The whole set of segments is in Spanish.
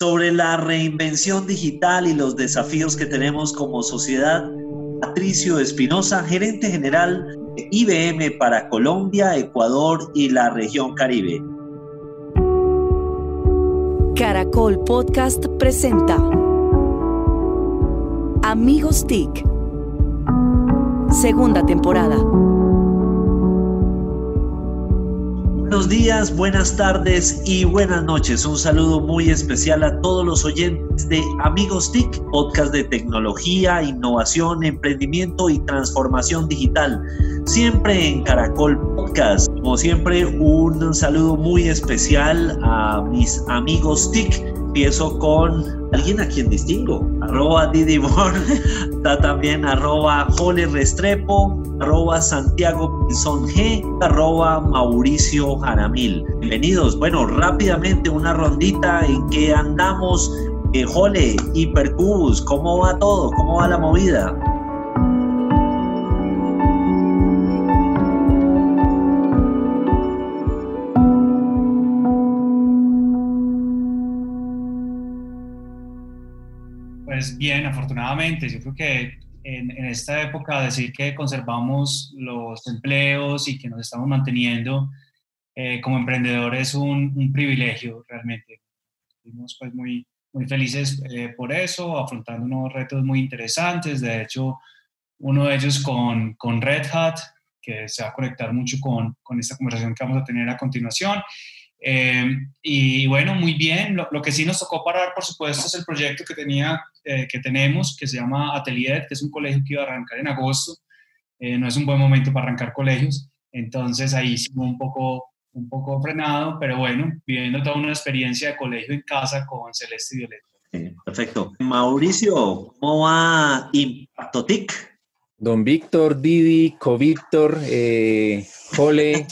sobre la reinvención digital y los desafíos que tenemos como sociedad. Patricio Espinosa, gerente general de IBM para Colombia, Ecuador y la región Caribe. Caracol Podcast presenta Amigos TIC, segunda temporada. Buenos días, buenas tardes y buenas noches. Un saludo muy especial a todos los oyentes de Amigos TIC, podcast de tecnología, innovación, emprendimiento y transformación digital. Siempre en Caracol Podcast. Como siempre, un saludo muy especial a mis amigos TIC. Empiezo con alguien a quien distingo, arroba está también arroba Jole Restrepo, arroba Santiago Pinzón G, arroba Mauricio Jaramil. Bienvenidos. Bueno, rápidamente una rondita en que andamos. Eh, Jole, Hipercubus, ¿cómo va todo? ¿Cómo va la movida? Pues bien, afortunadamente, yo creo que en, esta época decir que conservamos los empleos y que nos estamos manteniendo eh, como emprendedores es un, privilegio realmente. Estamos pues muy, muy felices eh, por eso, afrontando unos retos muy interesantes. De hecho, uno de ellos con, con Red Hat, que se va a conectar mucho con, con esta conversación que vamos a tener a continuación. Eh, y bueno, muy bien. Lo, lo, que sí nos tocó parar, por supuesto, es el proyecto que, tenía, eh, que tenemos, que se llama Atelier, que es un colegio que iba a arrancar en agosto. Eh, no es un buen momento para arrancar colegios. Entonces ahí sí un poco, un poco frenado, pero bueno, viviendo toda una experiencia de colegio en casa con Celeste y Violeta. perfecto. Mauricio, ¿cómo va Impactotic? Don Víctor, Didi, Co-Víctor, Jole,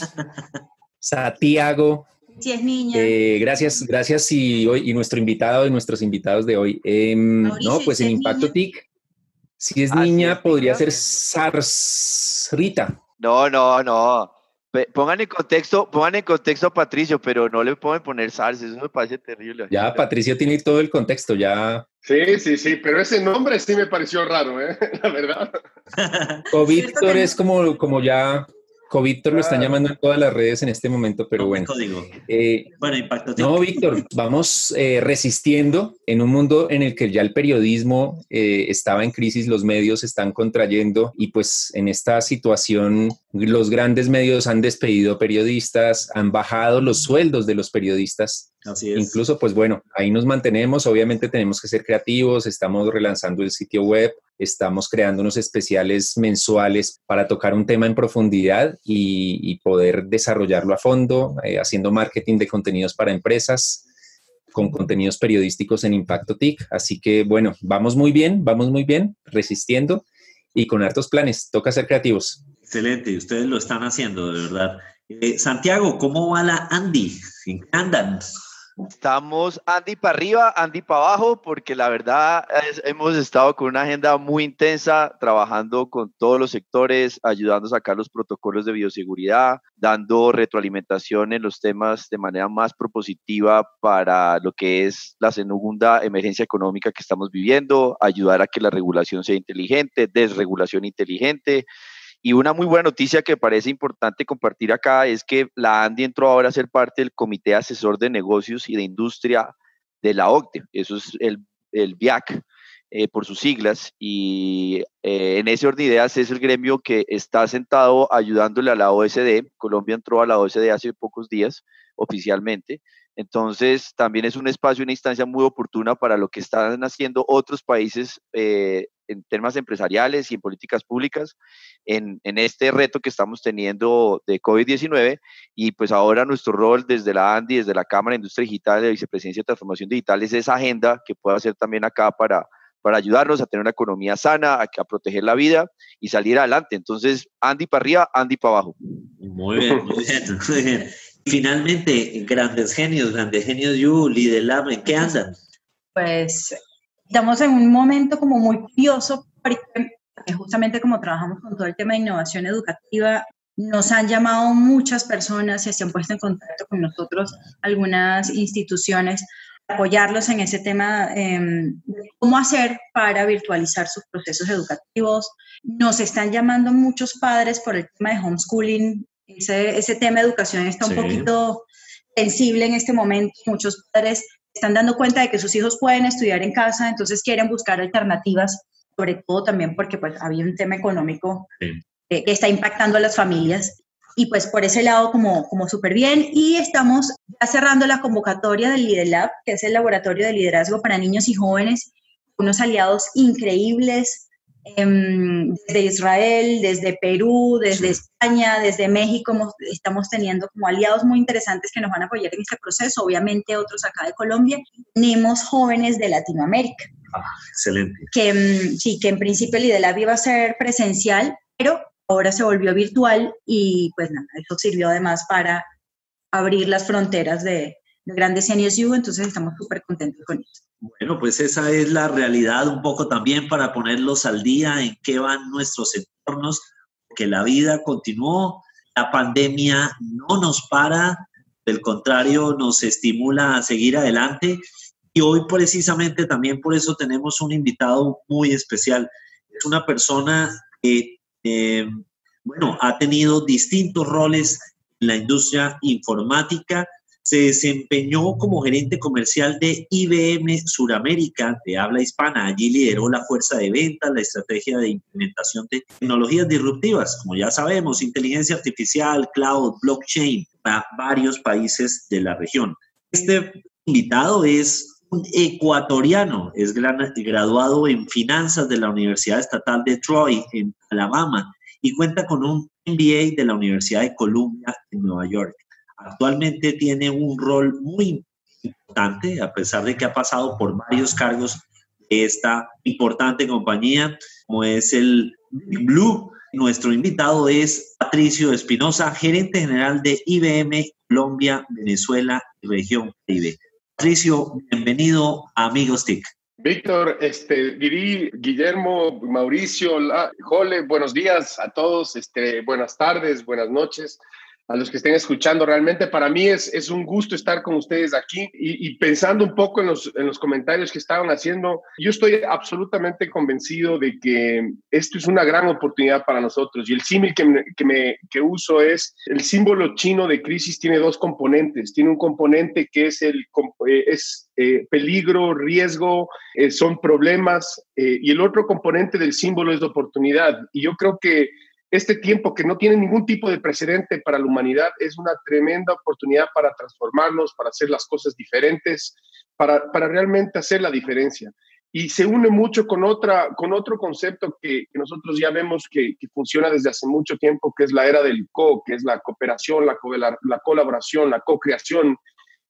Santiago, si es niña. Eh, gracias, gracias y, hoy, y nuestro invitado y nuestros invitados de hoy. Em, no, pues en Impacto TIC, si es niña, podría ser Sarsrita. No, no, no. Pongan en contexto, pongan en contexto a Patricio, pero no le pueden poner Sars, eso me parece terrible. Ya, Patricio tiene todo el contexto, ya. Sí, sí, sí, pero ese nombre sí me pareció raro, ¿eh? la verdad. O Víctor es como, como ya Víctor lo están llamando en todas las redes en este momento, pero bueno. Eh, bueno, impacto. No, Víctor, vamos eh, resistiendo en un mundo en el que ya el periodismo eh, estaba en crisis, los medios están contrayendo y pues en esta situación los grandes medios han despedido periodistas, han bajado los sueldos de los periodistas. Así es. Incluso, pues bueno, ahí nos mantenemos. Obviamente tenemos que ser creativos, estamos relanzando el sitio web, estamos creando unos especiales mensuales para tocar un tema en profundidad y, poder desarrollarlo a fondo, eh, haciendo marketing de contenidos para empresas con contenidos periodísticos en Impacto TIC. Así que bueno, vamos muy bien, vamos muy bien, resistiendo y con hartos planes. Toca ser creativos. Excelente, ustedes lo están haciendo, de verdad. Eh, Santiago, ¿cómo va la Andy? ¿En qué andan? Estamos Andy para arriba, Andy para abajo, porque la verdad hemos estado con una agenda muy intensa, trabajando con todos los sectores, ayudando a sacar los protocolos de bioseguridad, dando retroalimentación en los temas de manera más propositiva para lo que es la segunda emergencia económica que estamos viviendo, ayudar a que la regulación sea inteligente, desregulación inteligente, y una muy buena noticia que parece importante compartir acá es que la ANDI entró ahora a ser parte del Comité Asesor de Negocios y de Industria de la OCDE. Eso es el, el BIAC. Eh, por sus siglas, y eh, en ese orden de ideas es el gremio que está sentado ayudándole a la OSD. Colombia entró a la OSD hace pocos días oficialmente, entonces también es un espacio, una instancia muy oportuna para lo que están haciendo otros países eh, en temas empresariales y en políticas públicas en, en este reto que estamos teniendo de COVID-19 y pues ahora nuestro rol desde la ANDI, desde la Cámara de Industria Digital de Vicepresidencia de Transformación Digital es esa agenda que pueda hacer también acá para, para ayudarnos a tener una economía sana, a, a proteger la vida y salir adelante. Entonces, Andy para arriba, Andy para abajo. Muy bien, muy bien, muy bien. Finalmente, grandes genios, grandes genios, You, Lab, ¿en qué andan? Pues estamos en un momento como muy curioso, porque justamente como trabajamos con todo el tema de innovación educativa, nos han llamado muchas personas y se han puesto en contacto con nosotros algunas instituciones apoyarlos en ese tema em, de cómo hacer para virtualizar sus procesos educativos. Nos están llamando muchos padres por el tema de homeschooling. Ese, ese tema de educación está un poquito sensible en este momento. Muchos padres están dando cuenta de que sus hijos pueden estudiar en casa, entonces quieren buscar alternativas, sobre todo también porque pues, había un tema económico que está impactando a las familias y pues por ese lado como, como súper bien. Y estamos ya cerrando la convocatoria del LiderLab, que es el laboratorio de liderazgo para niños y jóvenes, unos aliados increíbles desde Israel, desde Perú, desde España, desde México, estamos teniendo como aliados muy interesantes que nos van a apoyar en este proceso, obviamente otros acá de Colombia. Tenemos jóvenes de Latinoamérica. Ah, excelente. Que em, sí, que en principio el LiderLab iba a ser presencial, pero ahora se volvió virtual y pues nada, eso sirvió además para abrir las fronteras de, de grandes NSU, entonces estamos súper contentos con eso. Bueno, pues esa es la realidad un poco también para ponerlos al día en qué van nuestros entornos, que la vida continuó, la pandemia no nos para, del contrario, nos estimula a seguir adelante. Y hoy precisamente también por eso tenemos un invitado muy especial. Es una persona que eh, bueno, ha tenido distintos roles en la industria informática. Se desempeñó como gerente comercial de IBM Suramérica, de habla hispana. Allí lideró la fuerza de ventas, la estrategia de implementación de tecnologías disruptivas, como ya sabemos, inteligencia artificial, cloud, blockchain, para varios países de la región. Este invitado es un ecuatoriano, es graduado en finanzas de la Universidad Estatal de Troy, en Alabama, y cuenta con un MBA de la Universidad de Columbia en Nueva York. Actualmente tiene un rol muy importante, a pesar de que ha pasado por varios cargos de esta importante compañía, como es el Blue. Nuestro invitado es Patricio Espinosa, gerente general de IBM Colombia, Venezuela y región Caribe. Patricio, bienvenido a Amigos TIC. Víctor, este, Guillermo, Mauricio, Jole, buenos días a todos, este, buenas tardes, buenas noches a los que estén escuchando. Realmente para mí es, es un gusto estar con ustedes aquí y, pensando un poco en los, en los, comentarios que estaban haciendo, yo estoy absolutamente convencido de que esto es una gran oportunidad para nosotros y el símil que, que, me, que uso es el símbolo chino de crisis tiene dos componentes. Tiene un componente que es el eh, es, eh, peligro, riesgo, eh, son problemas y el otro componente del símbolo es oportunidad. Y yo creo que este tiempo que no tiene ningún tipo de precedente para la humanidad es una tremenda oportunidad para transformarnos, para hacer las cosas diferentes, para, para realmente hacer la diferencia. Y se une mucho con, otra, con otro concepto que, nosotros ya vemos que, funciona desde hace mucho tiempo, que es la era del co, que es la cooperación, la, la colaboración, la co-creación.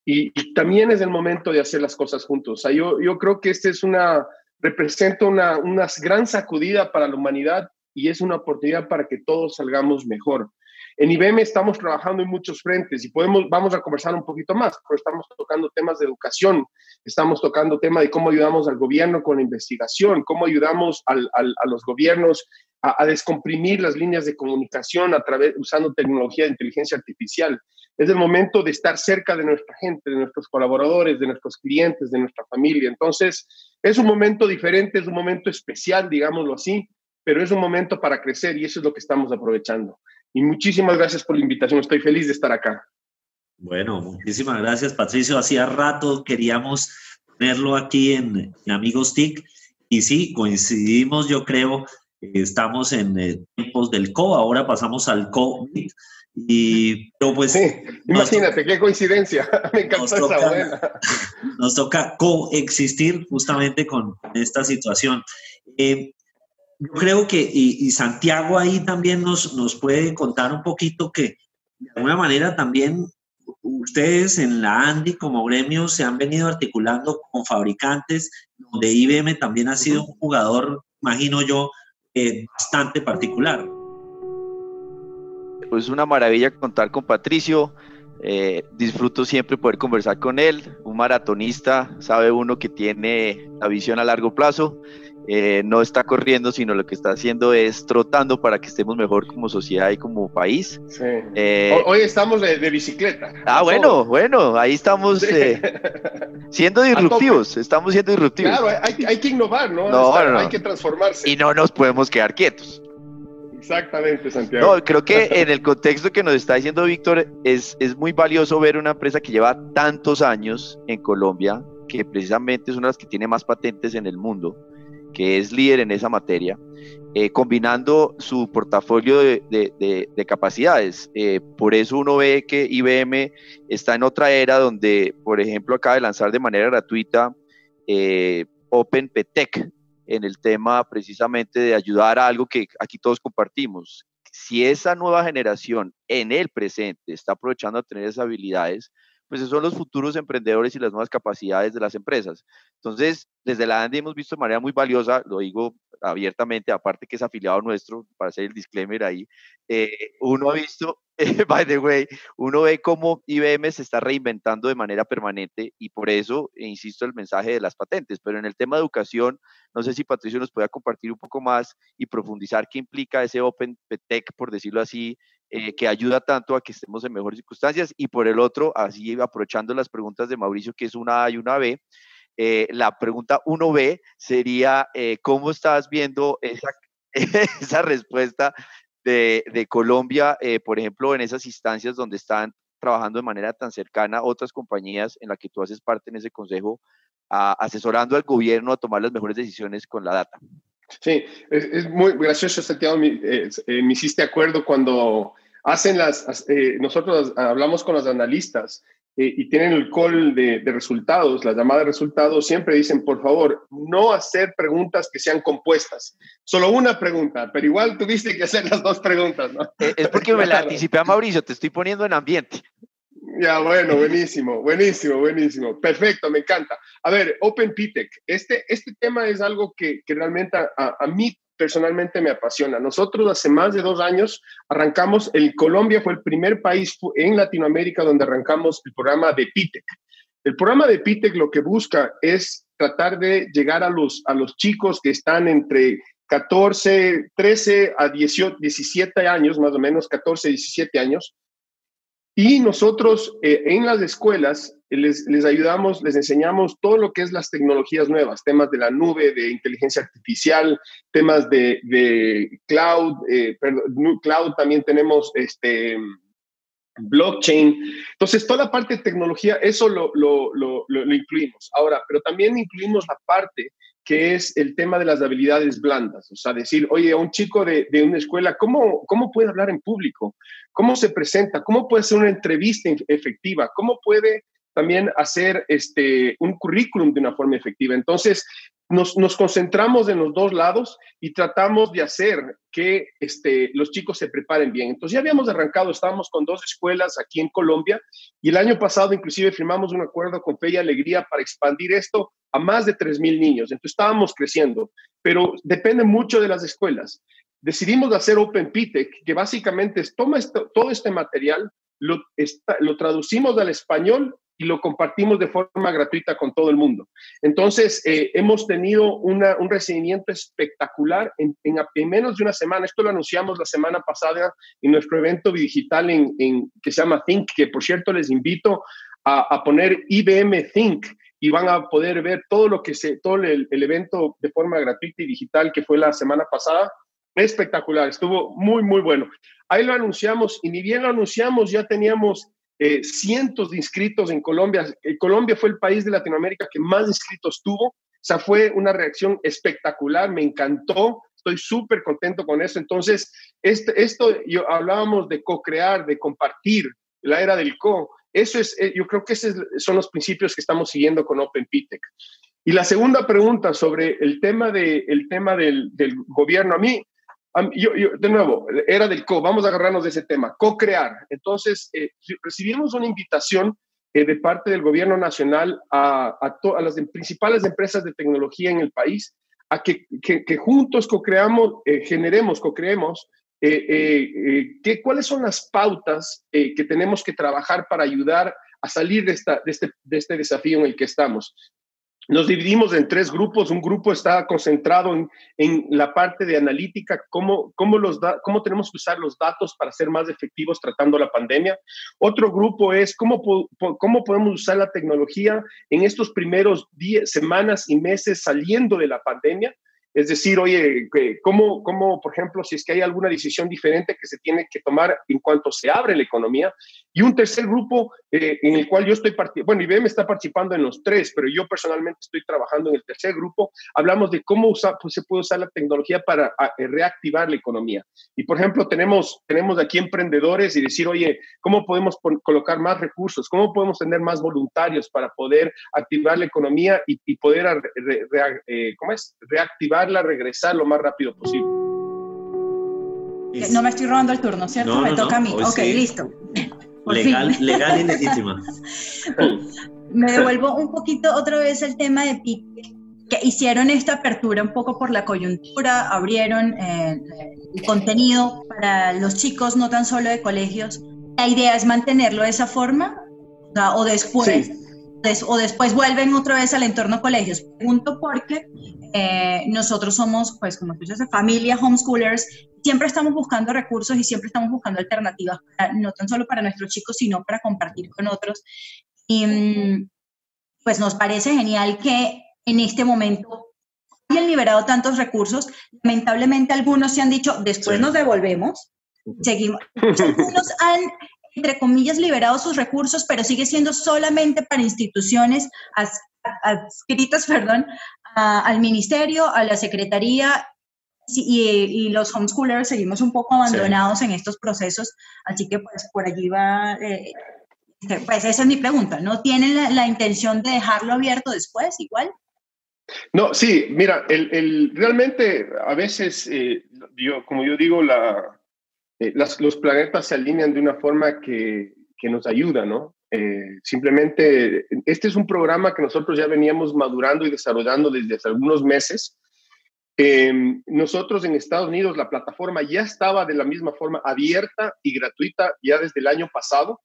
Y, también es el momento de hacer las cosas juntos. O sea, yo, yo creo que este es una, representa una, una gran sacudida para la humanidad y es una oportunidad para que todos salgamos mejor. En IBM estamos trabajando en muchos frentes y podemos, vamos a conversar un poquito más, pero estamos tocando temas de educación, estamos tocando temas de cómo ayudamos al gobierno con la investigación, cómo ayudamos al, a los gobiernos a, a, descomprimir las líneas de comunicación a través, usando tecnología de inteligencia artificial. Es el momento de estar cerca de nuestra gente, de nuestros colaboradores, de nuestros clientes, de nuestra familia. Entonces, es un momento diferente, es un momento especial, digámoslo así, pero es un momento para crecer y eso es lo que estamos aprovechando. Y muchísimas gracias por la invitación, estoy feliz de estar acá. Bueno, muchísimas gracias Patricio. Hacía rato queríamos tenerlo aquí en, Amigos TIC y sí, coincidimos, yo creo, estamos en eh, tiempos del CO, ahora pasamos al COVID. Y pues. Sí, imagínate, qué coincidencia. Me encantó esa toca, Nos toca coexistir justamente con esta situación. Eh, yo creo que, y, Santiago ahí también nos, nos puede contar un poquito que de alguna manera también ustedes en la ANDI como gremio se han venido articulando con fabricantes, donde IBM también ha sido un jugador, imagino yo, eh, bastante particular. Pues una maravilla contar con Patricio. Eh, disfruto siempre poder conversar con él, un maratonista, sabe uno que tiene la visión a largo plazo, eh, no está corriendo, sino lo que está haciendo es trotando para que estemos mejor como sociedad y como país. Sí. Eh, hoy estamos de, bicicleta. Ah, bueno, bueno, ahí estamos siendo disruptivos, estamos siendo disruptivos. Claro, hay, que innovar, ¿no? no, Hay que transformarse. Y no nos podemos quedar quietos. Exactamente, Santiago. No, creo que en el contexto que nos está diciendo Víctor, es, es muy valioso ver una empresa que lleva tantos años en Colombia, que precisamente es una de las que tiene más patentes en el mundo, que es líder en esa materia, eh, combinando su portafolio de, de, de, capacidades. Eh, por eso uno ve que IBM está en otra era donde, por ejemplo, acaba de lanzar de manera gratuita eh, OpenPTEC, en el tema precisamente de ayudar a algo que aquí todos compartimos. Si esa nueva generación en el presente está aprovechando a tener esas habilidades, pues son los futuros emprendedores y las nuevas capacidades de las empresas. Entonces, desde la ANDI hemos visto de manera muy valiosa, lo digo abiertamente, aparte que es afiliado nuestro, para hacer el disclaimer ahí, eh, uno ha visto, by the way, uno ve cómo IBM se está reinventando de manera permanente y por eso, insisto, el mensaje de las patentes. Pero en el tema de educación, no sé si Patricio nos pueda compartir un poco más y profundizar qué implica ese Open Tech, por decirlo así, eh, que ayuda tanto a que estemos en mejores circunstancias. Y por el otro, así aprovechando las preguntas de Mauricio, que es una A y una B, eh, la pregunta 1B sería, eh, ¿cómo estás viendo esa, respuesta de, Colombia, por ejemplo, en esas instancias donde están trabajando de manera tan cercana otras compañías en las que tú haces parte en ese consejo, asesorando al gobierno a tomar las mejores decisiones con la data? Sí, es, muy gracioso, Santiago, me, me hiciste acuerdo cuando hacen las, nosotros hablamos con los analistas eh, y tienen el call de, resultados, la llamada de resultados, siempre dicen, por favor, no hacer preguntas que sean compuestas. Solo una pregunta, pero igual tuviste que hacer las dos preguntas, ¿no? Eh, es porque me la anticipé a Mauricio, te estoy poniendo en ambiente. Ya, bueno, buenísimo, buenísimo, buenísimo. Perfecto, me encanta. A ver, Open PTEC, este, este tema es algo que, que realmente a, a, mí personalmente me apasiona. Nosotros hace más de dos años arrancamos, el Colombia fue el primer país en Latinoamérica donde arrancamos el programa de PITEC. El programa de PITEC lo que busca es tratar de llegar a los, a los chicos que están entre 14, 13 a 18, 17 años, más o menos 14, 17 años. Y nosotros eh, en las escuelas les, les, ayudamos, les enseñamos todo lo que es las tecnologías nuevas, temas de la nube, de inteligencia artificial, temas de, de cloud, eh, perdón, cloud también tenemos este blockchain. Entonces, toda la parte de tecnología, eso lo, lo, lo, lo, incluimos. Ahora, pero también incluimos la parte que es el tema de las habilidades blandas. O sea, decir, oye, a un chico de, una escuela, ¿cómo, ¿cómo puede hablar en público? ¿Cómo se presenta? ¿Cómo puede hacer una entrevista efectiva? ¿Cómo puede también hacer este, un currículum de una forma efectiva. Entonces, nos, nos, concentramos en los dos lados y tratamos de hacer que este, los chicos se preparen bien. Entonces ya habíamos arrancado, estábamos con dos escuelas aquí en Colombia y el año pasado inclusive firmamos un acuerdo con Fe y Alegría para expandir esto a más de 3.000 niños. Entonces estábamos creciendo, pero depende mucho de las escuelas. Decidimos hacer Open PTEC, que básicamente es toma todo este material, lo, lo traducimos al español y lo compartimos de forma gratuita con todo el mundo. Entonces, eh, hemos tenido un recibimiento espectacular en, en, menos de una semana. Esto lo anunciamos la semana pasada en nuestro evento digital en, que se llama Think, que por cierto les invito a, poner IBM Think y van a poder ver todo lo que se, todo el evento de forma gratuita y digital que fue la semana pasada. Espectacular, estuvo muy, muy bueno. Ahí lo anunciamos y ni bien lo anunciamos, ya teníamos eh, cientos de inscritos en Colombia. Eh, Colombia fue el país de Latinoamérica que más inscritos tuvo. O sea, fue una reacción espectacular, me encantó, estoy súper contento con eso. Entonces, este, esto, yo hablábamos de co-crear, de compartir, la era del co. Eso es, eh, yo creo que esos son los principios que estamos siguiendo con OpenPTEC. Y la segunda pregunta sobre el tema, de, el tema del gobierno, a mí de nuevo, era del co, vamos a agarrarnos de ese tema, co-crear. Entonces, eh, recibimos una invitación eh, de parte del gobierno nacional a, a, las principales empresas de tecnología en el país a que, que, juntos co-creamos, eh, generemos, co-creemos ¿qué, ¿cuáles son las pautas que tenemos que trabajar para ayudar a salir de, este, de este desafío en el que estamos? Nos dividimos en tres grupos. Un grupo está concentrado en, en la parte de analítica, cómo, cómo, los cómo tenemos que usar los datos para ser más efectivos tratando la pandemia. Otro grupo es cómo, cómo podemos usar la tecnología en estos primeros días, semanas y meses saliendo de la pandemia es decir, oye, ¿cómo, ¿cómo, por ejemplo, si es que hay alguna decisión diferente que se tiene que tomar en cuanto se abre la economía? Y un tercer grupo eh, en el cual yo estoy participando, bueno, IBM está participando en los tres, pero yo personalmente estoy trabajando en el tercer grupo. Hablamos de cómo usar, pues, se puede usar la tecnología para reactivar la economía. Y, por ejemplo, tenemos, tenemos aquí emprendedores y decir, oye, ¿cómo podemos colocar más recursos? ¿Cómo podemos tener más voluntarios para poder activar la economía y, poder, eh, ¿cómo es? Reactivar regresar lo más rápido posible. No me estoy robando el turno, ¿cierto? me toca a mí. Ok, listo. legal, legal y legítima. me devuelvo un poquito otra vez el tema de PIC, que hicieron esta apertura un poco por la coyuntura, abrieron eh, el contenido para los chicos, no tan solo de colegios. La idea es mantenerlo de esa forma o, después o después vuelven otra vez al entorno colegios. Pregunto porque eh, nosotros somos, pues como tú dices, familia homeschoolers, siempre estamos buscando recursos y siempre estamos buscando alternativas, no tan solo para nuestros chicos, sino para compartir con otros. Y mm, pues nos parece genial que en este momento hayan liberado tantos recursos. Lamentablemente algunos se han dicho, después nos devolvemos. Seguimos. Algunos han entre comillas, liberado sus recursos, pero sigue siendo solamente para instituciones adscritas, perdón, al ministerio, a la secretaría y, los homeschoolers seguimos un poco abandonados en estos procesos, así que pues por allí va, eh, este, pues esa es mi pregunta, ¿no tienen la, intención de dejarlo abierto después igual? No, sí, mira, el, realmente a veces, eh, yo, como yo digo, la, eh, los planetas se alinean de una forma que, que nos ayuda, ¿no? Eh, simplemente, este es un programa que nosotros ya veníamos madurando y desarrollando desde hace algunos meses. Eh, nosotros en Estados Unidos la plataforma ya estaba de la misma forma abierta y gratuita ya desde el año pasado.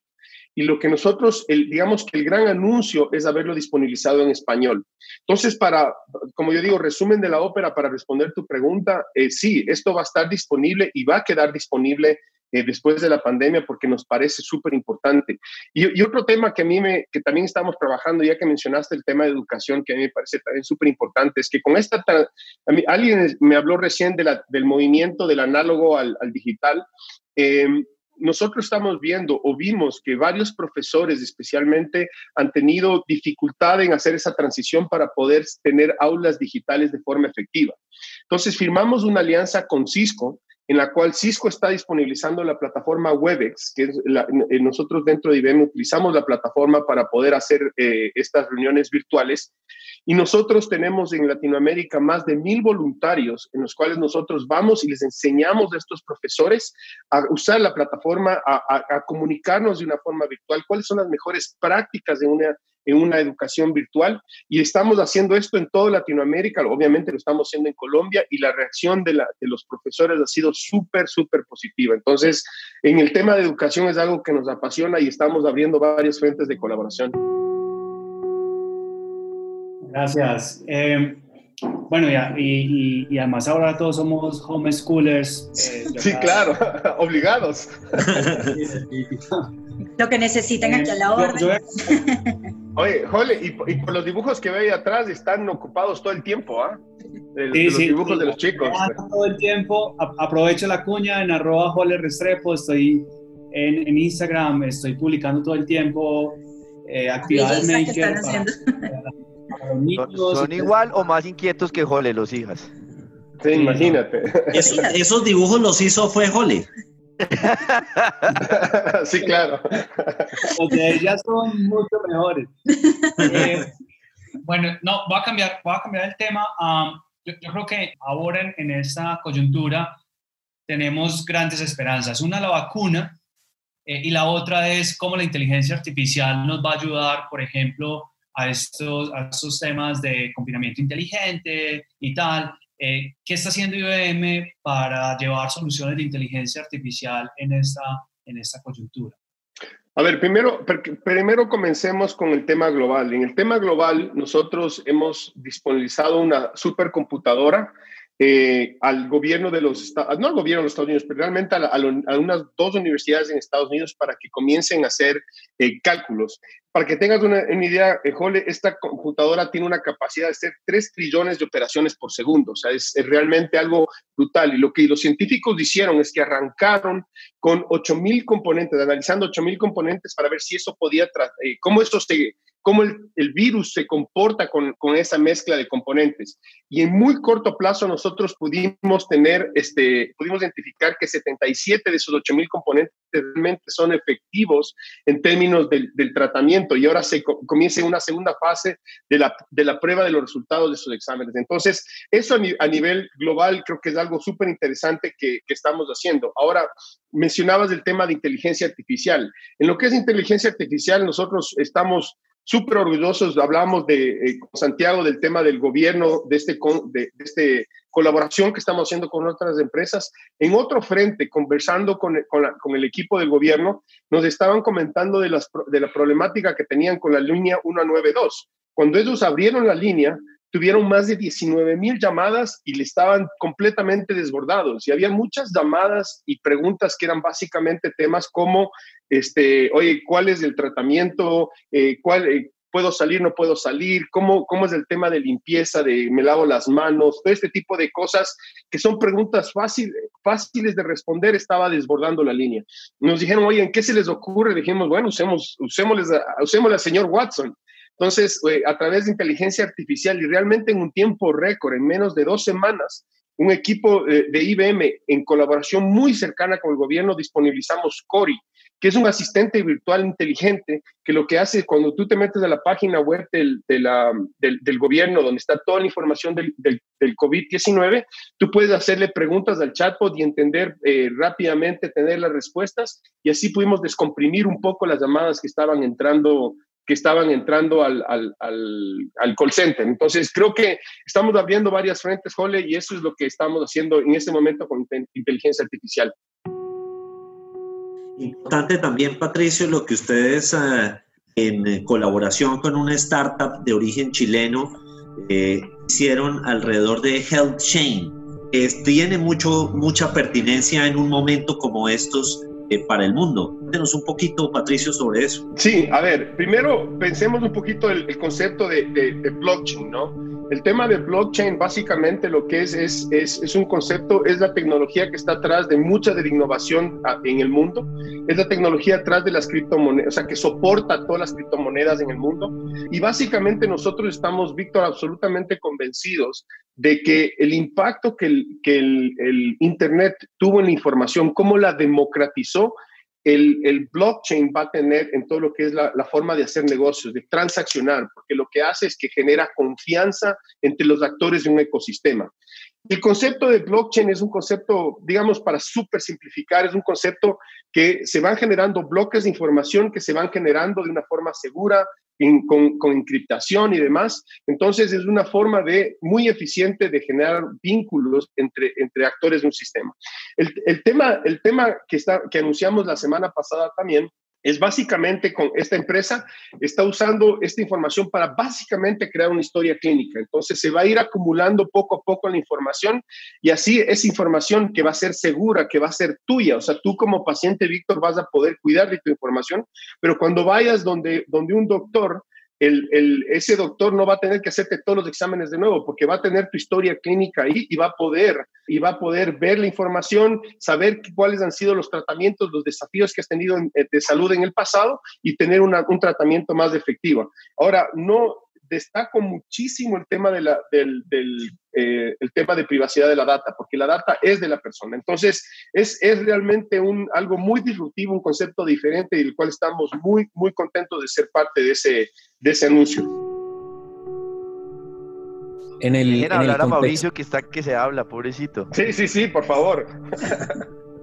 Y lo que nosotros, digamos que el gran anuncio es haberlo disponibilizado en español. Entonces, para, como yo digo, resumen de la ópera para responder tu pregunta, eh, sí, esto va a estar disponible y va a quedar disponible eh, después de la pandemia porque nos parece súper importante. Y, otro tema que a mí me, que también estamos trabajando, ya que mencionaste el tema de educación, que a mí me parece también súper importante, es que con esta, a mí, alguien me habló recién de la, del movimiento del análogo al, al digital. Eh, nosotros estamos viendo o vimos que varios profesores especialmente han tenido dificultad en hacer esa transición para poder tener aulas digitales de forma efectiva. Entonces firmamos una alianza con Cisco en la cual Cisco está disponibilizando la plataforma Webex, que nosotros dentro de IBM utilizamos la plataforma para poder hacer eh, estas reuniones virtuales y nosotros tenemos en Latinoamérica más de mil voluntarios en los cuales nosotros vamos y les enseñamos a estos profesores a usar la plataforma, a, comunicarnos de una forma virtual, cuáles son las mejores prácticas de una en una educación virtual y estamos haciendo esto en toda Latinoamérica, obviamente lo estamos haciendo en Colombia y la reacción de, la, de los profesores ha sido súper, súper positiva. Entonces, en el tema de educación es algo que nos apasiona y estamos abriendo varios frentes de colaboración. Gracias. Eh, bueno, y, y, además ahora todos somos homeschoolers. Eh, sí, claro, obligados. Lo que necesitan aquí a la orden. Oye, Jole, y, y, por los dibujos que ve ahí atrás están ocupados todo el tiempo, ¿ah? sí, los dibujos de los chicos. Todo el tiempo. Aprovecho la cuña en arroba Jole Restrepo. Estoy en, en Instagram, estoy publicando todo el tiempo eh, actividades maker. ¿Son, igual o más inquietos que Jole, los hijas? Sí, imagínate. esos dibujos los hizo fue Jole. sí, claro. Porque ellas son mucho mejores. Eh, bueno, no, voy a cambiar, voy a cambiar el tema. yo, creo que ahora en, esta coyuntura tenemos grandes esperanzas. Una, la vacuna, eh, y la otra es cómo la inteligencia artificial nos va a ayudar, por ejemplo, a estos, a estos temas de confinamiento inteligente y tal. Eh, ¿Qué está haciendo IBM para llevar soluciones de inteligencia artificial en esta, en esta coyuntura? A ver, primero, primero comencemos con el tema global. En el tema global, nosotros hemos disponibilizado una supercomputadora eh, al gobierno de los Estados, no al gobierno de los Estados Unidos, pero realmente a, unas dos universidades en Estados Unidos para que comiencen a hacer eh, cálculos. Para que tengas una, idea, eh, Jole, esta computadora tiene una capacidad de hacer 3 trillones de operaciones por segundo, o sea, es, realmente algo brutal. Y lo que los científicos hicieron es que arrancaron con 8.000 componentes, analizando 8.000 componentes para ver si eso podía, cómo esto se cómo el, virus se comporta con, con, esa mezcla de componentes. Y en muy corto plazo nosotros pudimos tener, este, pudimos identificar que 77 de esos 8.000 componentes realmente son efectivos en términos del, del tratamiento y ahora se comienza una segunda fase de la, de la, prueba de los resultados de esos exámenes. Entonces, eso a, nivel global creo que es algo súper interesante que, que estamos haciendo. Ahora, mencionabas el tema de inteligencia artificial. En lo que es inteligencia artificial, nosotros estamos súper orgullosos. Hablamos de eh, Santiago del tema del gobierno, de este, de, este colaboración que estamos haciendo con otras empresas. En otro frente, conversando con, con, el equipo del gobierno, nos estaban comentando de, las, de la problemática que tenían con la línea 192. Cuando ellos abrieron la línea, tuvieron más de 19 mil llamadas y le estaban completamente desbordados. Y había muchas llamadas y preguntas que eran básicamente temas como, este, oye, ¿cuál es el tratamiento? Eh, ¿Cuál, eh, ¿Puedo salir, no puedo salir? ¿Cómo, ¿Cómo es el tema de limpieza, de me lavo las manos? Todo este tipo de cosas que son preguntas fácil, fáciles de responder, estaba desbordando la línea. Nos dijeron, oye, ¿en qué se les ocurre? Dijimos, bueno, usemos, usemos, usemos al señor Watson. Entonces, eh, a través de inteligencia artificial y realmente en un tiempo récord, en menos de dos semanas, un equipo de IBM en colaboración muy cercana con el gobierno disponibilizamos Cori, que es un asistente virtual inteligente que lo que hace cuando tú te metes a la página web del, del, gobierno donde está toda la información del, del COVID-19, tú puedes hacerle preguntas al chatbot y entender eh, rápidamente, tener las respuestas y así pudimos descomprimir un poco las llamadas que estaban entrando que estaban entrando al, al, al, call center. Entonces, creo que estamos abriendo varias frentes, Jole, y eso es lo que estamos haciendo en este momento con inteligencia artificial. Importante también, Patricio, lo que ustedes eh, en colaboración con una startup de origen chileno eh, hicieron alrededor de Health Chain. tiene mucho, mucha pertinencia en un momento como estos eh, para el mundo. Cuéntanos un poquito, Patricio, sobre eso. Sí, a ver, primero pensemos un poquito el, el concepto de, de, de blockchain, ¿no? El tema de blockchain básicamente lo que es, es, es, es, un concepto, es la tecnología que está atrás de mucha de la innovación en el mundo, es la tecnología atrás de las criptomonedas, o sea, que soporta todas las criptomonedas en el mundo. Y básicamente nosotros estamos, Víctor, absolutamente convencidos de que el impacto que el, que el, Internet tuvo en la información, cómo la democratizó, el, blockchain va a tener en todo lo que es la, forma de hacer negocios, de transaccionar, porque lo que hace es que genera confianza entre los actores de un ecosistema. El concepto de blockchain es un concepto, digamos, para súper simplificar, es un concepto que se van generando bloques de información que se van generando de una forma segura, con, con, encriptación y demás. Entonces es una forma de, muy eficiente de generar vínculos entre, entre actores de un sistema. El, el tema, el tema que, está, que anunciamos la semana pasada también es básicamente con esta empresa está usando esta información para básicamente crear una historia clínica. Entonces se va a ir acumulando poco a poco la información y así es información que va a ser segura, que va a ser tuya. O sea, tú como paciente, Víctor, vas a poder cuidar de tu información, pero cuando vayas donde, donde un doctor ese doctor no va a tener que hacerte todos los exámenes de nuevo porque va a tener tu historia clínica ahí y va a poder, y va a poder ver la información, saber cuáles han sido los tratamientos, los desafíos que has tenido de salud en el pasado y tener un tratamiento más efectivo. Ahora, no, destaco muchísimo el tema, de la, del, eh, el tema de privacidad de la data, porque la data es de la persona. Entonces, es, es realmente un, algo muy disruptivo, un concepto diferente y del cual estamos muy, muy contentos de ser parte de ese, de ese anuncio. En el, en hablar a Mauricio que está que se habla, pobrecito. Sí, sí, sí, por favor.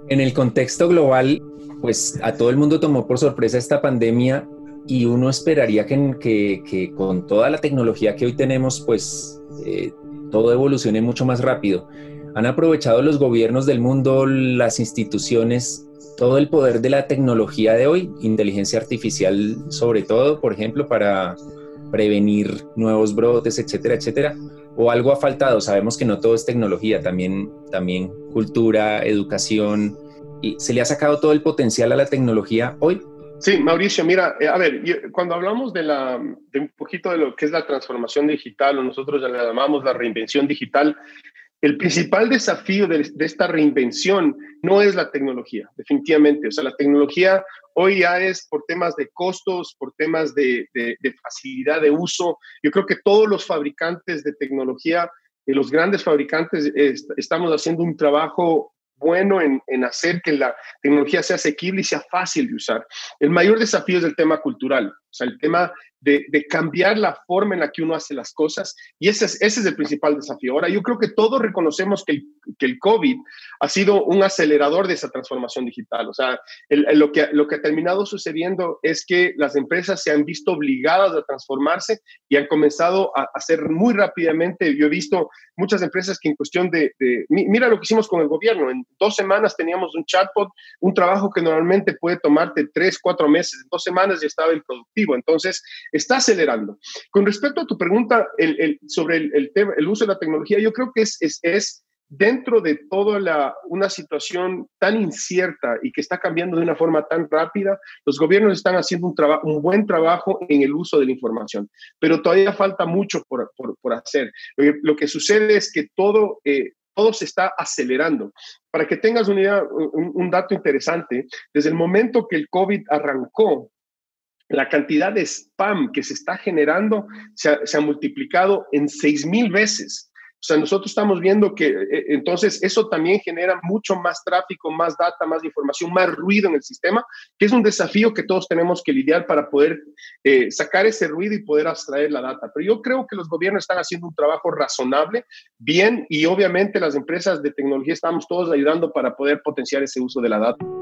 en el contexto global, pues a todo el mundo tomó por sorpresa esta pandemia y uno esperaría que, con toda la tecnología que hoy tenemos, pues eh, todo evolucione mucho más rápido. Han aprovechado los gobiernos del mundo, las instituciones, todo el poder de la tecnología de hoy, inteligencia artificial sobre todo, por ejemplo, para prevenir nuevos brotes, etcétera, etcétera. O algo ha faltado. Sabemos que no todo es tecnología, también, también cultura, educación. ¿Y se le ha sacado todo el potencial a la tecnología hoy? Sí, Mauricio, mira, eh, a ver, cuando hablamos de, la, de un poquito de lo que es la transformación digital, o nosotros ya le llamamos la reinvención digital, el principal desafío de, esta reinvención no es la tecnología, definitivamente. O sea, la tecnología hoy ya es por temas de costos, por temas de, facilidad de uso. Yo creo que todos los fabricantes de tecnología, eh, los grandes fabricantes, estamos haciendo un trabajo bueno en, en, hacer que la tecnología sea asequible y sea fácil de usar. El mayor desafío es el tema cultural, o sea, el tema de, cambiar la forma en la que uno hace las cosas. Y ese es, ese es el principal desafío. Ahora, yo creo que todos reconocemos que el, que el COVID ha sido un acelerador de esa transformación digital. O sea, lo, que, lo que ha terminado sucediendo es que las empresas se han visto obligadas a transformarse y han comenzado a hacer muy rápidamente. Yo he visto muchas empresas que en cuestión de, de, Mira lo que hicimos con el gobierno. En dos semanas teníamos un chatbot, un trabajo que normalmente puede tomarte tres, cuatro meses. En dos semanas ya estaba el productivo. Entonces, está acelerando. Con respecto a tu pregunta sobre el, tema, el uso de la tecnología, yo creo que es, dentro de toda una situación tan incierta y que está cambiando de una forma tan rápida, los gobiernos están haciendo un, buen trabajo en el uso de la información, pero todavía falta mucho por, hacer. Lo que, sucede es que todo... Eh, todo se está acelerando. Para que tengas una un, un, dato interesante, desde el momento que el COVID arrancó, la cantidad de spam que se está generando se ha, multiplicado en seis mil veces. O sea, nosotros estamos viendo que eh, entonces eso también genera mucho más tráfico, más data, más información, más ruido en el sistema, que es un desafío que todos tenemos que lidiar para poder eh, sacar ese ruido y poder abstraer la data. Pero yo creo que los gobiernos están haciendo un trabajo razonable, bien, y obviamente las empresas de tecnología estamos todos ayudando para poder potenciar ese uso de la data.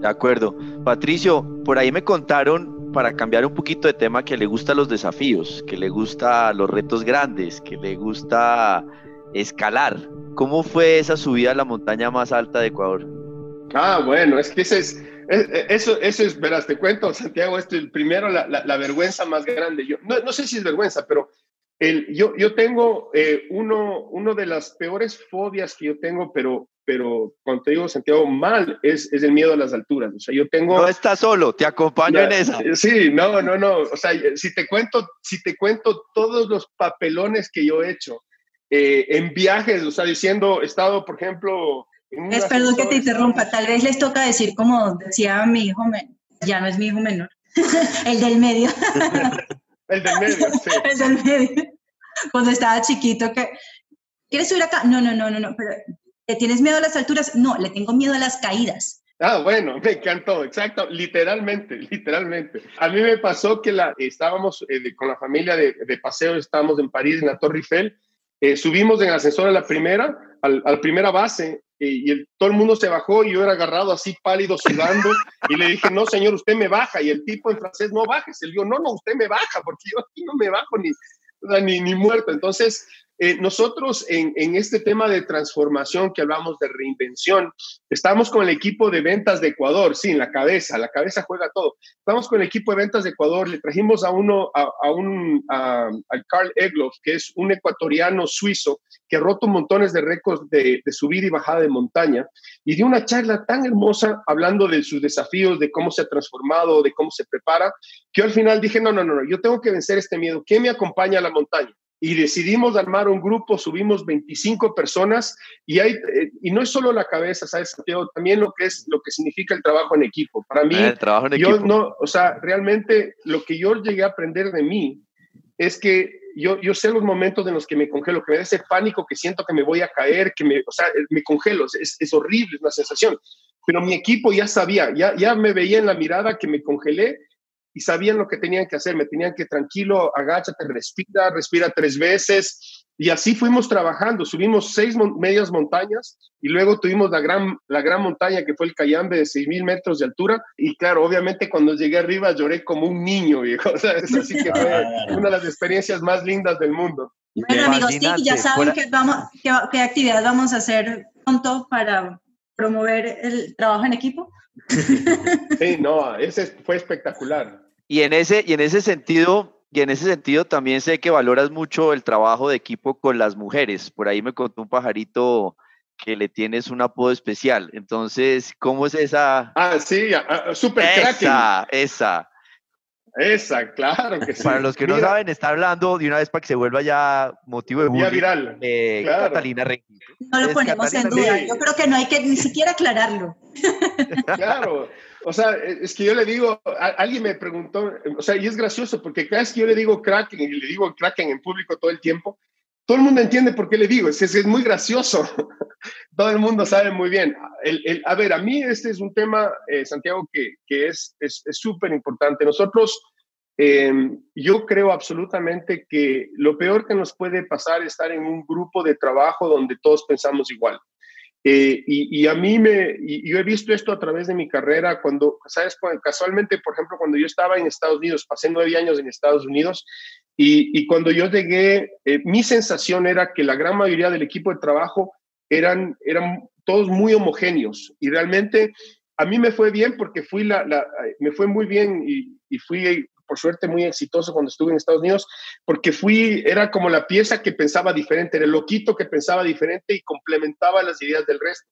De acuerdo. Patricio, por ahí me contaron, para cambiar un poquito de tema, que le gustan los desafíos, que le gusta los retos grandes, que le gusta escalar. ¿Cómo fue esa subida a la montaña más alta de Ecuador? Ah, bueno, es que ese es, eso, eso es, verás, te cuento, Santiago, esto es primero la, la, vergüenza más grande. Yo, no, no, sé si es vergüenza, pero el, yo, yo tengo eh, uno, uno de las peores fobias que yo tengo, pero pero cuando te digo Santiago mal, es, es el miedo a las alturas. O sea, yo tengo... No estás solo, te acompaño en esa. Sí, no, no, no. O sea, si te cuento, si te cuento todos los papelones que yo he hecho eh, en viajes, o sea, diciendo, he estado, por ejemplo... Es, perdón que te interrumpa, tal vez les toca decir, como decía mi hijo, ya no es mi hijo menor, el del medio. el del medio, sí. El del medio. Cuando estaba chiquito, que... ¿Quieres subir acá? No, no, no, no, no, pero tienes miedo a las alturas? No, le tengo miedo a las caídas. Ah, bueno, me encantó, exacto, literalmente, literalmente. A mí me pasó que la, estábamos eh, con la familia de, paseo, estábamos en París, en la Torre Eiffel, eh, subimos en el ascensor a la primera, al, a la primera base, y el, todo el mundo se bajó y yo era agarrado así pálido, sudando, y le dije, no, señor, usted me baja, y el tipo en francés, no bajes, él dijo, no, no, usted me baja, porque yo aquí no me bajo ni, ni, ni muerto. Entonces, eh, nosotros en, este tema de transformación que hablamos de reinvención, estamos con el equipo de ventas de Ecuador, sí, en la cabeza, la cabeza juega todo. Estamos con el equipo de ventas de Ecuador, le trajimos a uno, a, un, a, Carl Egloff, que es un ecuatoriano suizo que ha roto montones de récords de, de subida y bajada de montaña, y dio una charla tan hermosa hablando de sus desafíos, de cómo se ha transformado, de cómo se prepara, que yo al final dije, no, no, no, yo tengo que vencer este miedo. ¿Qué me acompaña a la montaña? Y decidimos armar un grupo, subimos 25 personas y, hay, eh, y no es solo la cabeza, ¿sabes, Santiago? También lo que es lo que significa el trabajo en equipo. Para mí, el trabajo en yo equipo. no, o sea, realmente lo que yo llegué a aprender de mí es que yo, yo sé los momentos en los que me congelo, que me da ese pánico que siento que me voy a caer, que me, o sea, me congelo, es, es horrible, es una sensación. Pero mi equipo ya sabía, ya, ya me veía en la mirada que me congelé y sabían lo que tenían que hacer. Me tenían que tranquilo, agáchate, respira, respira tres veces. Y así fuimos trabajando, subimos seis medias montañas y luego tuvimos la gran, la gran montaña que fue el Cayambe de 6.000 metros de altura. Y claro, obviamente cuando llegué arriba lloré como un niño, viejo. O sea, eso sí que fue una de las experiencias más lindas del mundo. Bueno, amigos, sí, ya saben qué, vamos, qué, qué actividad vamos a hacer pronto para promover el trabajo en equipo. Sí, no, ese fue espectacular. Y en ese, y en ese sentido, y en ese sentido también sé que valoras mucho el trabajo de equipo con las mujeres. Por ahí me contó un pajarito que le tienes un apodo especial. Entonces, ¿cómo es esa? Ah, sí, ah, super Esa, esa. Esa, claro que sí. Para los que no saben, está hablando de una vez para que se vuelva ya motivo de bullying. viral. Eh, Catalina Rengifo. No lo ponemos en duda. Yo creo que no hay que ni siquiera aclararlo. Claro. O sea, es que yo le digo, alguien me preguntó, o sea, y es gracioso porque cada vez que yo le digo Kraken y le digo Kraken en público todo el tiempo, todo el mundo entiende por qué le digo, es, es muy gracioso. todo el mundo sabe muy bien. El, a ver, a mí este es un tema, eh, Santiago, que, que es súper es, importante. Nosotros, em, yo creo absolutamente que lo peor que nos puede pasar es estar en un grupo de trabajo donde todos pensamos igual. Eh, y, a mí me, yo he visto esto a través de mi carrera, cuando, ¿sabes? Casualmente, por ejemplo, cuando yo estaba en Estados Unidos, pasé nueve años en Estados Unidos, y, y cuando yo llegué, eh, mi sensación era que la gran mayoría del equipo de trabajo eran, eran todos muy homogéneos, y realmente a mí me fue bien porque fui la, la me fue muy bien y, y fui por suerte muy exitoso cuando estuve en Estados Unidos, porque fui, era como la pieza que pensaba diferente, era el loquito que pensaba diferente y complementaba las ideas del resto.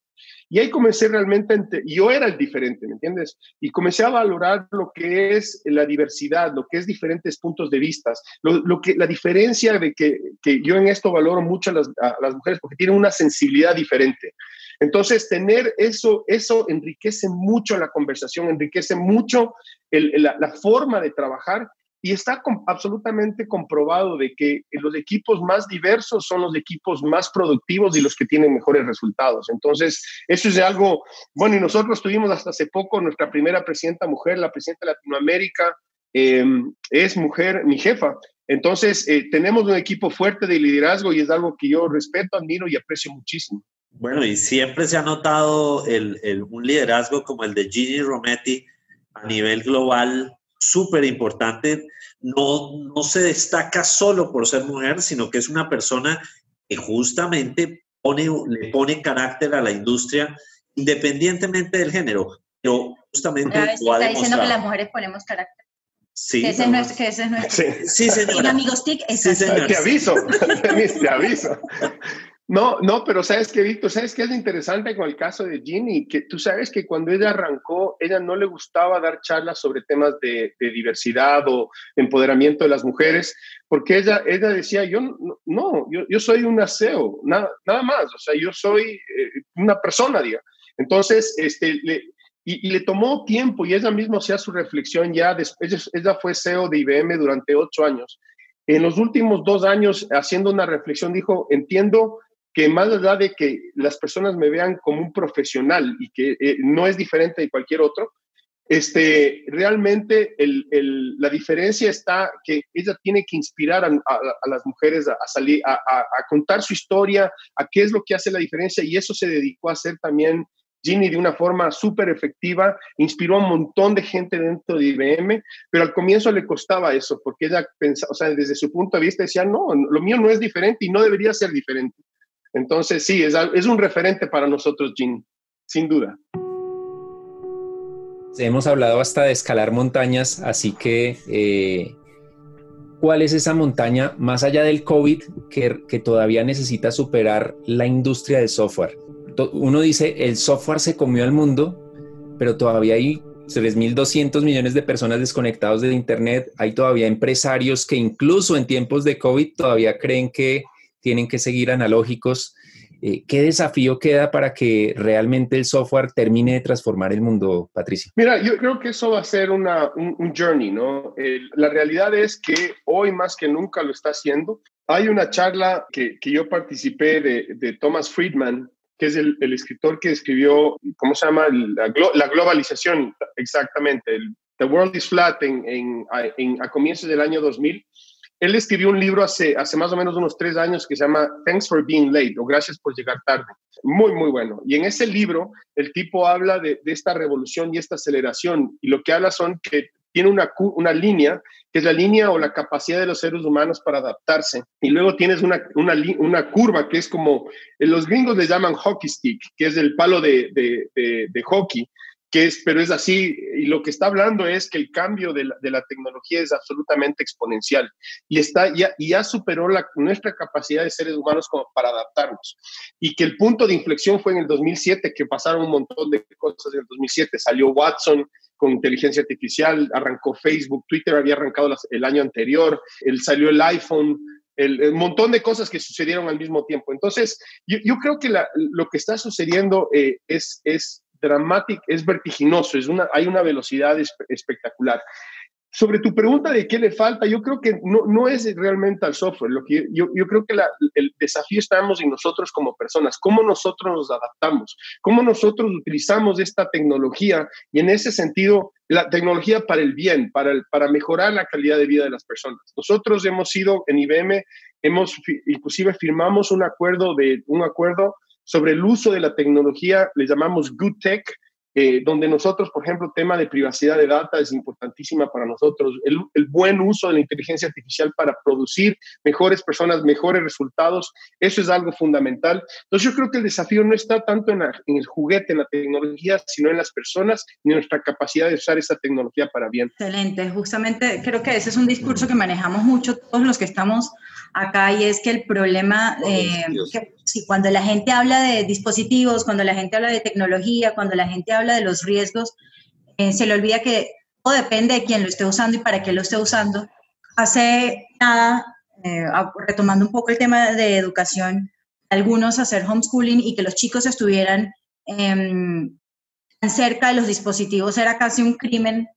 Y ahí comencé realmente, yo era el diferente, ¿me entiendes? Y comencé a valorar lo que es la diversidad, lo que es diferentes puntos de vista, lo, que, la diferencia de que, que, yo en esto valoro mucho las, a las mujeres porque tienen una sensibilidad diferente. Entonces, tener eso, eso enriquece mucho la conversación, enriquece mucho la, forma de trabajar y está absolutamente comprobado de que los equipos más diversos son los equipos más productivos y los que tienen mejores resultados. Entonces, eso es algo, bueno, y nosotros tuvimos hasta hace poco nuestra primera presidenta mujer, la presidenta de Latinoamérica, em, es mujer, mi jefa. Entonces, eh, tenemos un equipo fuerte de liderazgo y es algo que yo respeto, admiro y aprecio muchísimo. Bueno, y siempre se ha notado el, un liderazgo como el de Gigi Rometti a nivel global súper importante. No, no se destaca solo por ser mujer, sino que es una persona que justamente pone, le pone carácter a la industria independientemente del género. Pero justamente... está diciendo que las mujeres ponemos carácter. Sí, que ese, no, es, que ese es nuestro. Sí, sí señora. amigos TIC, sí, Te aviso, te aviso. No, no, pero sabes que, Víctor, sabes que es interesante con el caso de Ginny, que tú sabes que cuando ella arrancó, ella no le gustaba dar charlas sobre temas de, diversidad o empoderamiento de las mujeres, porque ella, ella decía, yo no, yo, yo soy un aseo, nada, nada más, o sea, yo soy eh, una persona, diga. Entonces, este, y, le tomó tiempo y ella misma hacía su reflexión ya, después, ella fue CEO de IBM durante ocho años. En los últimos dos años, haciendo una reflexión, dijo, entiendo que más allá de que las personas me vean como un profesional y que eh, no es diferente de cualquier otro, este, realmente el, el, la diferencia está que ella tiene que inspirar a, a, las mujeres a, salir, a, contar su historia, a qué es lo que hace la diferencia y eso se dedicó a hacer también Ginny de una forma súper efectiva, inspiró a un montón de gente dentro de IBM, pero al comienzo le costaba eso, porque ella pensaba, o sea, desde su punto de vista decía, no, lo mío no es diferente y no debería ser diferente. Entonces, sí, es, es un referente para nosotros, Jim, sin duda. Hemos hablado hasta de escalar montañas, así que, eh, ¿cuál es esa montaña más allá del COVID que, que todavía necesita superar la industria del software? Uno dice, el software se comió al mundo, pero todavía hay 3.200 millones de personas desconectados de Internet. Hay todavía empresarios que incluso en tiempos de COVID todavía creen que tienen que seguir analógicos. Eh, ¿Qué desafío queda para que realmente el software termine de transformar el mundo, Patricia? Mira, yo creo que eso va a ser una, un, journey, ¿no? la realidad es que hoy más que nunca lo está haciendo. Hay una charla que, que yo participé de, de, Thomas Friedman, que es el, el, escritor que escribió, ¿cómo se llama? La, la globalización, exactamente. El, The World is Flat en, en, en, a comienzos del año 2000 él escribió un libro hace, hace más o menos unos tres años que se llama Thanks for Being Late o Gracias por llegar tarde. Muy, muy bueno. Y en ese libro el tipo habla de, esta revolución y esta aceleración y lo que habla son que tiene una, una línea, que es la línea o la capacidad de los seres humanos para adaptarse. Y luego tienes una, una, una curva que es como, los gringos le llaman hockey stick, que es el palo de, de, hockey, que es, pero es así, y lo que está hablando es que el cambio de la, de la tecnología es absolutamente exponencial y, está, ya, ya superó la, nuestra capacidad de seres humanos como para adaptarnos. Y que el punto de inflexión fue en el 2007, que pasaron un montón de cosas en el 2007, salió Watson, con inteligencia artificial, arrancó Facebook, Twitter había arrancado el año anterior, el, salió el iPhone, el, montón de cosas que sucedieron al mismo tiempo. Entonces, yo, yo creo que lo que está sucediendo eh, es, es dramático, es vertiginoso, es una, hay una velocidad espectacular. Sobre tu pregunta de qué le falta, yo creo que no, no es realmente al software. Lo que yo, yo creo que el desafío estamos en nosotros como personas, cómo nosotros nos adaptamos, cómo nosotros utilizamos esta tecnología y en ese sentido la tecnología para el bien, para, el, para mejorar la calidad de vida de las personas. Nosotros hemos sido en IBM, hemos inclusive firmamos un acuerdo de un acuerdo sobre el uso de la tecnología, le llamamos Good Tech, eh, donde nosotros, por ejemplo, tema de privacidad de data es importantísima para nosotros, el, buen uso de la inteligencia artificial para producir mejores personas, mejores resultados, eso es algo fundamental. Entonces yo creo que el desafío no está tanto en, en el juguete, en la tecnología, sino en las personas y en nuestra capacidad de usar esa tecnología para bien. Excelente, justamente creo que ese es un discurso que manejamos mucho todos los que estamos acá y es que el problema, eh, que, sí, cuando la gente habla de dispositivos, cuando la gente habla de tecnología, cuando la gente habla de los riesgos, eh, se le olvida que todo depende de quién lo esté usando y para qué lo esté usando. Hace nada, eh, retomando un poco el tema de educación, algunos hacer homeschooling y que los chicos estuvieran em, cerca de los dispositivos era casi un crimen,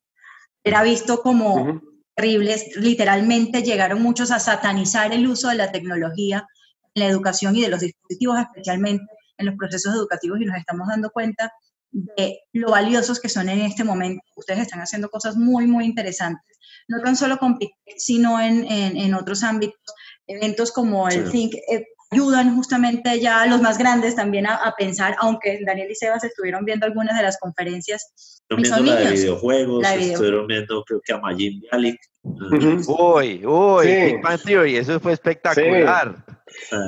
era visto como terribles. Literalmente llegaron muchos a satanizar el uso de la tecnología en la educación y de los dispositivos, especialmente en los procesos educativos, y nos estamos dando cuenta de lo valiosos que son en este momento. Ustedes están haciendo cosas muy, muy interesantes, no tan solo con sino en, en, otros ámbitos. Eventos como el Think eh, ayudan justamente ya a los más grandes también a, pensar, aunque Daniel y Sebas estuvieron viendo algunas de las conferencias. Estuvieron viendo la de videojuegos, estuvieron viendo creo que a Majin Bialik. Uy, uy, Big Bang Theory, eso fue espectacular.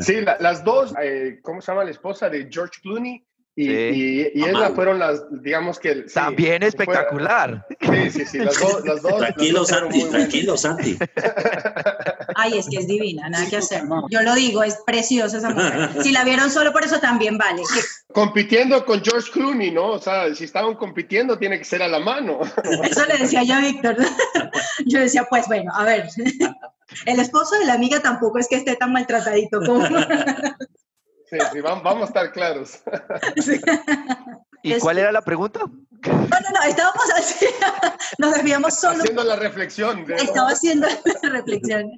Sí, las dos, eh, ¿cómo se llama la esposa de George Clooney? Y, y, y esas fueron las, digamos que... También espectacular. sí, sí, sí, las, dos. Las dos tranquilo, Santi, tranquilo, Santi. Ay, es que es divina, nada que hacer. Yo lo digo, es preciosa esa mujer. Si la vieron solo por eso también vale. Compitiendo con George Clooney, ¿no? O sea, si estaban compitiendo, tiene que ser a la mano. Eso le decía yo a Víctor. Yo decía, pues bueno, a ver, el esposo de la amiga tampoco es que esté tan maltratadito como... Sí, sí, vamos, a estar claros. ¿Y cuál era la pregunta? No, no, no, estábamos así, nos desviamos solo. Haciendo la reflexión. Estaba haciendo la reflexión.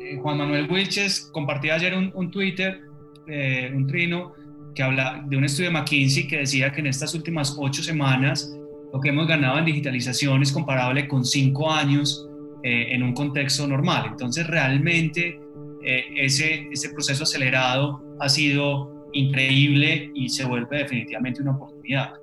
Eh, Juan Manuel Wilches compartía ayer un, Twitter, eh, un trino, que habla de un estudio de McKinsey que decía que en estas últimas ocho semanas lo que hemos ganado en digitalización es comparable con cinco años eh, en un contexto normal. Entonces, realmente eh, ese, ese proceso acelerado ha sido increíble y se vuelve definitivamente una oportunidad.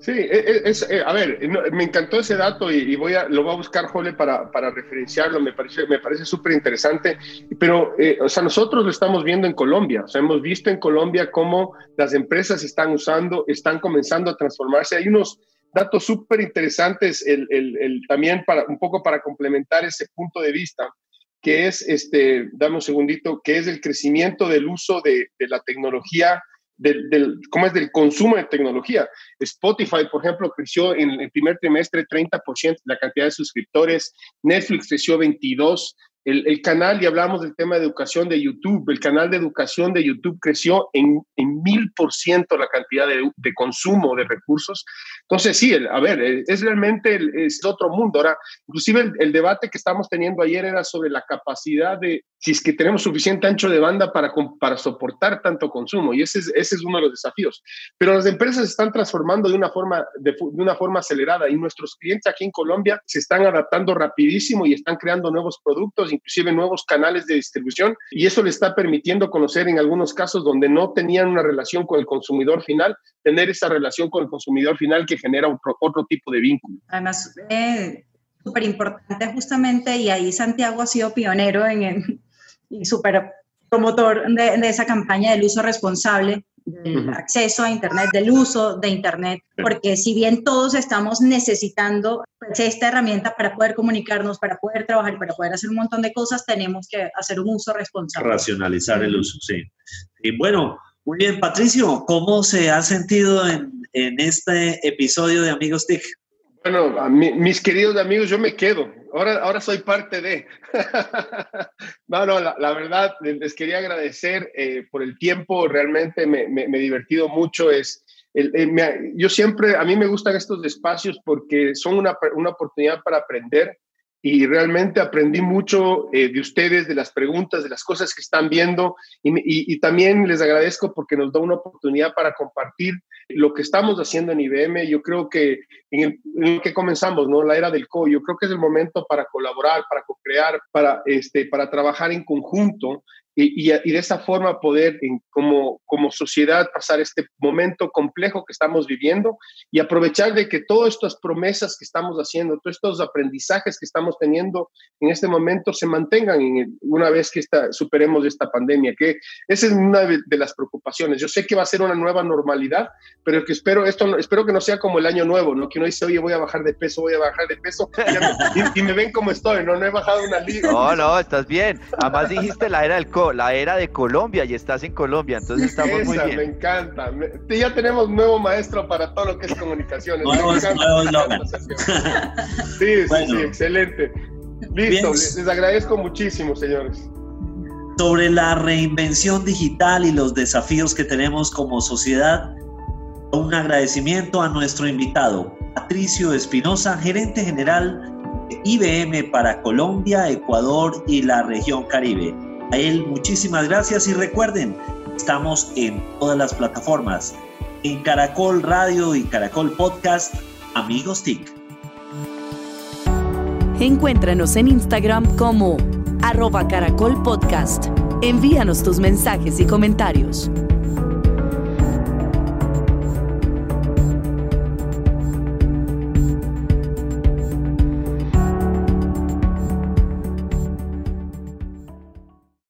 Sí, e, e, es, eh, a ver, me encantó ese dato y, voy a, lo voy a buscar, Jole, para, para referenciarlo, me parece me parece súper interesante, pero, eh, o sea, nosotros lo estamos viendo en Colombia, o sea, hemos visto en Colombia cómo las empresas están usando, están comenzando a transformarse, hay unos datos súper interesantes el, el, el, también para, un poco para complementar ese punto de vista que es, este, dame un segundito, que es el crecimiento del uso de, la tecnología, del, ¿cómo es? Del consumo de tecnología. Spotify, por ejemplo, creció en el primer trimestre 30% la cantidad de suscriptores, Netflix creció 22%, el, canal, y hablamos del tema de educación de YouTube, el canal de educación de YouTube creció en, mil por ciento la cantidad de, consumo de recursos. Entonces, sí, a ver, es realmente es otro mundo. Ahora, inclusive el, debate que estamos teniendo ayer era sobre la capacidad de si es que tenemos suficiente ancho de banda para, para soportar tanto consumo. Y ese es, ese es uno de los desafíos. Pero las empresas se están transformando de una, forma, de, de una forma acelerada y nuestros clientes aquí en Colombia se están adaptando rapidísimo y están creando nuevos productos, inclusive nuevos canales de distribución. Y eso le está permitiendo conocer en algunos casos donde no tenían una relación con el consumidor final, tener esa relación con el consumidor final que genera otro, otro tipo de vínculo. Además, eh, súper importante justamente, y ahí Santiago ha sido pionero en, y súper promotor de, de, esa campaña del uso responsable del acceso a Internet, del uso de Internet, porque si bien todos estamos necesitando pues, esta herramienta para poder comunicarnos, para poder trabajar y para poder hacer un montón de cosas, tenemos que hacer un uso responsable. Racionalizar el uso, sí. Y bueno, muy bien, Patricio, ¿cómo se ha sentido en, en este episodio de Amigos TIC? Bueno, mis queridos amigos, yo me quedo. Ahora, ahora soy parte de. no, no, la, verdad, les quería agradecer eh, por el tiempo. Realmente me, he divertido mucho. Es, yo siempre, a mí me gustan estos espacios porque son una, una oportunidad para aprender y realmente aprendí mucho eh, de ustedes, de las preguntas, de las cosas que están viendo y, y, y, también les agradezco porque nos da una oportunidad para compartir lo que estamos haciendo en IBM. Yo creo que en el, en el que comenzamos, ¿no? La era del co, yo creo que es el momento para colaborar, para co-crear, para, este, para trabajar en conjunto y, y, y, de esa forma poder en, como, como sociedad pasar este momento complejo que estamos viviendo y aprovechar de que todas estas promesas que estamos haciendo, todos estos aprendizajes que estamos teniendo en este momento se mantengan en, una vez que esta, superemos esta pandemia, que esa es una de, de, las preocupaciones. Yo sé que va a ser una nueva normalidad, pero que espero, esto, espero que no sea como el año nuevo, ¿no? que uno dice, oye, voy a bajar de peso, voy a bajar de peso, y, y, me ven como estoy, ¿no? No he bajado una liga. No, no, estás bien. Además dijiste la era del la era de Colombia y estás en Colombia, entonces estamos Esa, muy bien. Me encanta. Me, ya tenemos nuevo maestro para todo lo que es comunicaciones. Nuevos, nuevos sí, bueno. sí, sí, excelente. Listo, les, les agradezco muchísimo, señores sobre la reinvención digital y los desafíos que tenemos como sociedad. Un agradecimiento a nuestro invitado, Patricio Espinosa, gerente general de IBM para Colombia, Ecuador y la región Caribe. A él muchísimas gracias y recuerden, estamos en todas las plataformas, en Caracol Radio y Caracol Podcast, Amigos TIC. Encuéntranos en Instagram como arroba caracol podcast. Envíanos tus mensajes y comentarios.